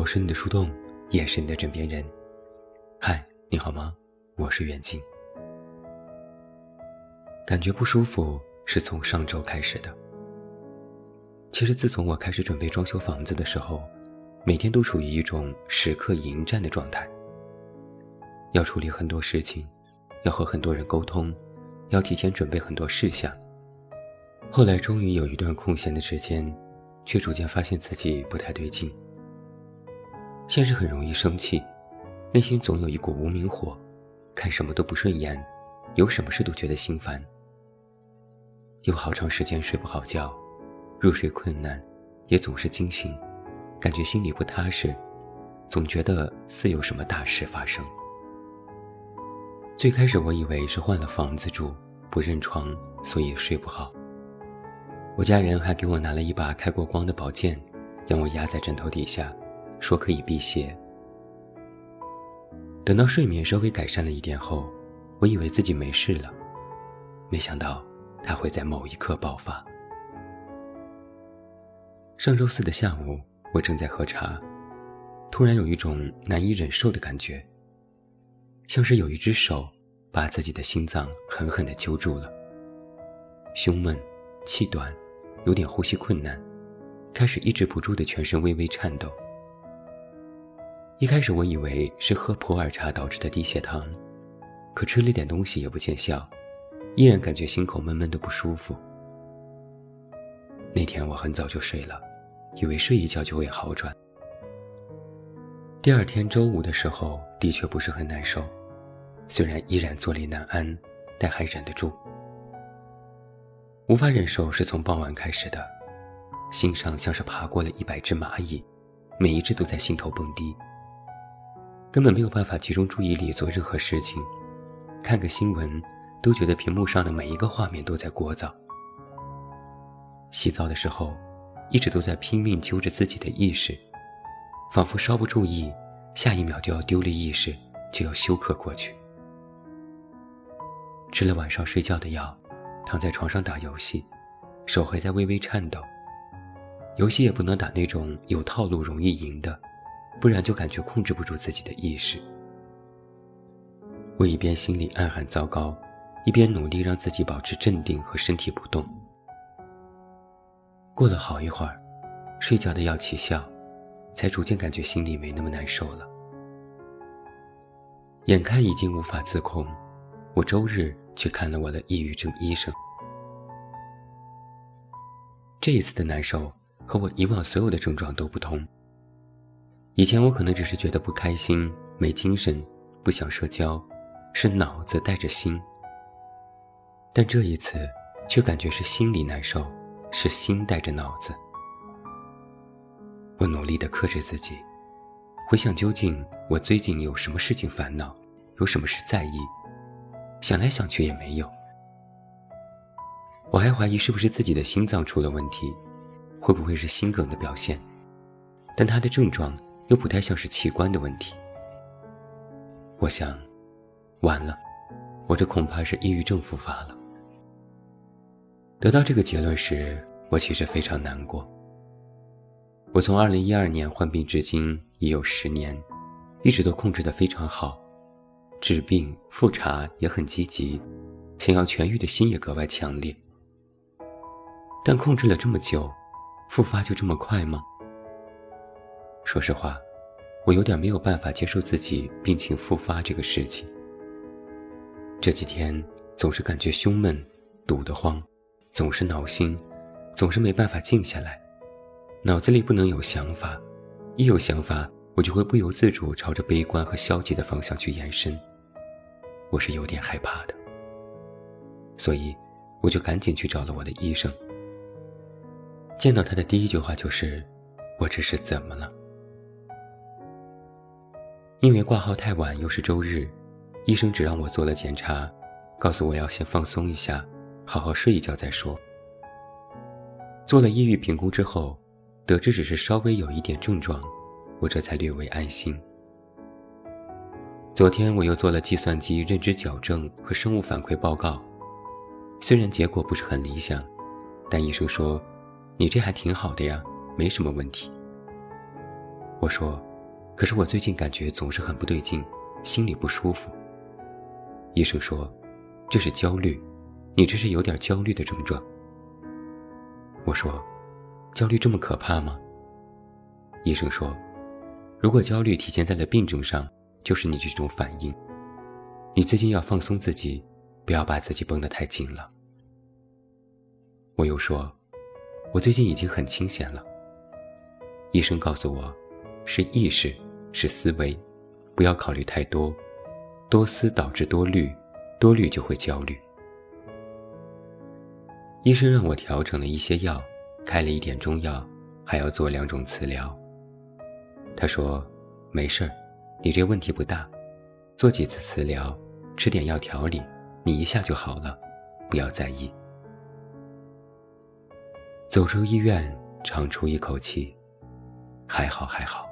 我是你的树洞，也是你的枕边人。嗨，你好吗？我是远近。感觉不舒服是从上周开始的。其实自从我开始准备装修房子的时候，每天都处于一种时刻迎战的状态。要处理很多事情，要和很多人沟通，要提前准备很多事项。后来终于有一段空闲的时间，却逐渐发现自己不太对劲。先是很容易生气，内心总有一股无名火，看什么都不顺眼，有什么事都觉得心烦。有好长时间睡不好觉，入睡困难，也总是惊醒，感觉心里不踏实，总觉得似有什么大事发生。最开始我以为是换了房子住，不认床，所以睡不好。我家人还给我拿了一把开过光的宝剑，让我压在枕头底下，说可以辟邪。等到睡眠稍微改善了一点后，我以为自己没事了，没想到它会在某一刻爆发。上周四的下午，我正在喝茶，突然有一种难以忍受的感觉，像是有一只手把自己的心脏狠狠地揪住了，胸闷，气短。有点呼吸困难，开始抑制不住的全身微微颤抖。一开始我以为是喝普洱茶导致的低血糖，可吃了点东西也不见效，依然感觉心口闷闷的不舒服。那天我很早就睡了，以为睡一觉就会好转。第二天周五的时候，的确不是很难受，虽然依然坐立难安，但还忍得住。无法忍受是从傍晚开始的，心上像是爬过了一百只蚂蚁，每一只都在心头蹦迪，根本没有办法集中注意力做任何事情，看个新闻都觉得屏幕上的每一个画面都在聒噪。洗澡的时候，一直都在拼命揪着自己的意识，仿佛稍不注意，下一秒就要丢了意识，就要休克过去。吃了晚上睡觉的药。躺在床上打游戏，手还在微微颤抖。游戏也不能打那种有套路、容易赢的，不然就感觉控制不住自己的意识。我一边心里暗喊糟糕，一边努力让自己保持镇定和身体不动。过了好一会儿，睡觉的药起效，才逐渐感觉心里没那么难受了。眼看已经无法自控，我周日。去看了我的抑郁症医生。这一次的难受和我以往所有的症状都不同。以前我可能只是觉得不开心、没精神、不想社交，是脑子带着心。但这一次却感觉是心里难受，是心带着脑子。我努力地克制自己，回想究竟我最近有什么事情烦恼，有什么事在意。想来想去也没有，我还怀疑是不是自己的心脏出了问题，会不会是心梗的表现？但他的症状又不太像是器官的问题。我想，完了，我这恐怕是抑郁症复发了。得到这个结论时，我其实非常难过。我从2012年患病至今已有十年，一直都控制得非常好。治病复查也很积极，想要痊愈的心也格外强烈。但控制了这么久，复发就这么快吗？说实话，我有点没有办法接受自己病情复发这个事情。这几天总是感觉胸闷、堵得慌，总是闹心，总是没办法静下来，脑子里不能有想法，一有想法，我就会不由自主朝着悲观和消极的方向去延伸。我是有点害怕的，所以我就赶紧去找了我的医生。见到他的第一句话就是：“我这是怎么了？”因为挂号太晚，又是周日，医生只让我做了检查，告诉我要先放松一下，好好睡一觉再说。做了抑郁评估之后，得知只是稍微有一点症状，我这才略微安心。昨天我又做了计算机认知矫正和生物反馈报告，虽然结果不是很理想，但医生说：“你这还挺好的呀，没什么问题。”我说：“可是我最近感觉总是很不对劲，心里不舒服。医生说，这是焦虑，你这是有点焦虑的症状。我说，焦虑这么可怕吗？医生说，如果焦虑体现在了病症上，就是你这种反应。你最近要放松自己，不要把自己绷得太紧了。我又说，我最近已经很清闲了。医生告诉我，是意识，是思维，不要考虑太多，多思导致多虑，多虑就会焦虑。医生让我调整了一些药，开了一点中药，还要做两种磁疗。他说，没事儿，你这问题不大。做几次磁疗，吃点药调理，你一下就好了，不要在意。走出医院，长出一口气，还好还好，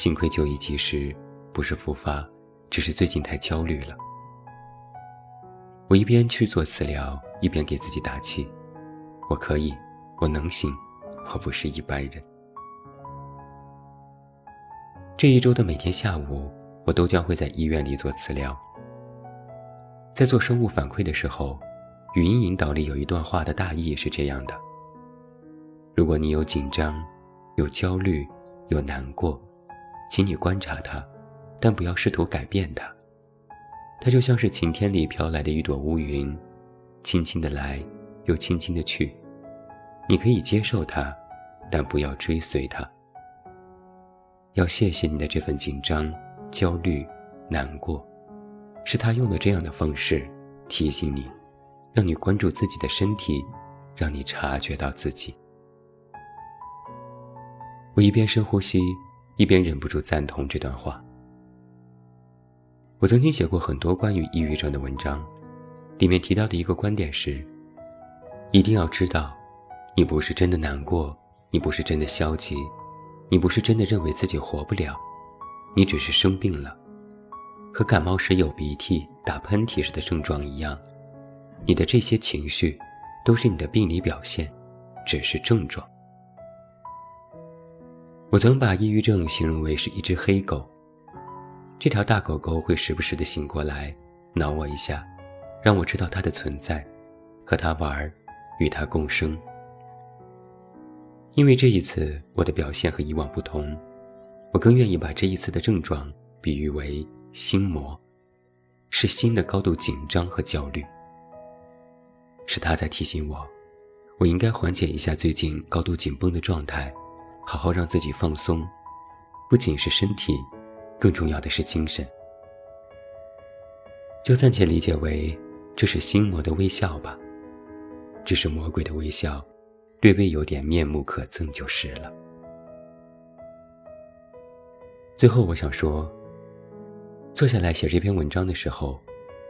幸亏就医及时，不是复发，只是最近太焦虑了。我一边去做磁疗，一边给自己打气：我可以，我能行，我不是一般人。这一周的每天下午。我都将会在医院里做磁疗。在做生物反馈的时候，语音引导里有一段话的大意是这样的：如果你有紧张、有焦虑、有难过，请你观察它，但不要试图改变它。它就像是晴天里飘来的一朵乌云，轻轻的来，又轻轻的去。你可以接受它，但不要追随它。要谢谢你的这份紧张。焦虑、难过，是他用了这样的方式提醒你，让你关注自己的身体，让你察觉到自己。我一边深呼吸，一边忍不住赞同这段话。我曾经写过很多关于抑郁症的文章，里面提到的一个观点是：一定要知道，你不是真的难过，你不是真的消极，你不是真的认为自己活不了。你只是生病了，和感冒时有鼻涕、打喷嚏时的症状一样，你的这些情绪都是你的病理表现，只是症状。我曾把抑郁症形容为是一只黑狗，这条大狗狗会时不时的醒过来，挠我一下，让我知道它的存在，和它玩，与它共生。因为这一次我的表现和以往不同。我更愿意把这一次的症状比喻为心魔，是心的高度紧张和焦虑。是他在提醒我，我应该缓解一下最近高度紧绷的状态，好好让自己放松，不仅是身体，更重要的是精神。就暂且理解为这是心魔的微笑吧，只是魔鬼的微笑，略微有点面目可憎就是了。最后，我想说，坐下来写这篇文章的时候，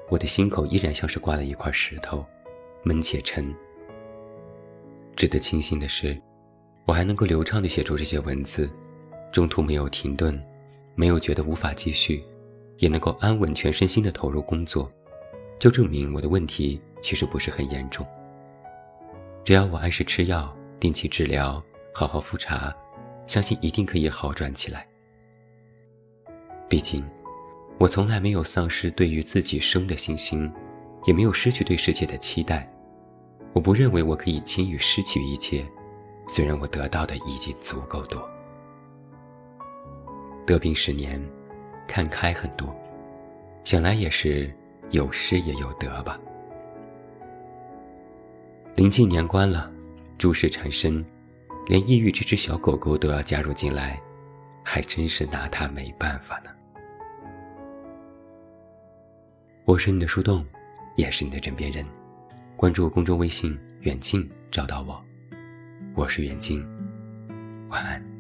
我的心口依然像是挂了一块石头，闷且沉。值得庆幸的是，我还能够流畅地写出这些文字，中途没有停顿，没有觉得无法继续，也能够安稳全身心地投入工作，就证明我的问题其实不是很严重。只要我按时吃药，定期治疗，好好复查，相信一定可以好转起来。毕竟，我从来没有丧失对于自己生的信心，也没有失去对世界的期待。我不认为我可以轻易失去一切，虽然我得到的已经足够多。得病十年，看开很多，想来也是有失也有得吧。临近年关了，诸事缠身，连抑郁这只小狗狗都要加入进来，还真是拿它没办法呢。我是你的树洞，也是你的枕边人。关注公众微信“远近”，找到我。我是远近，晚安。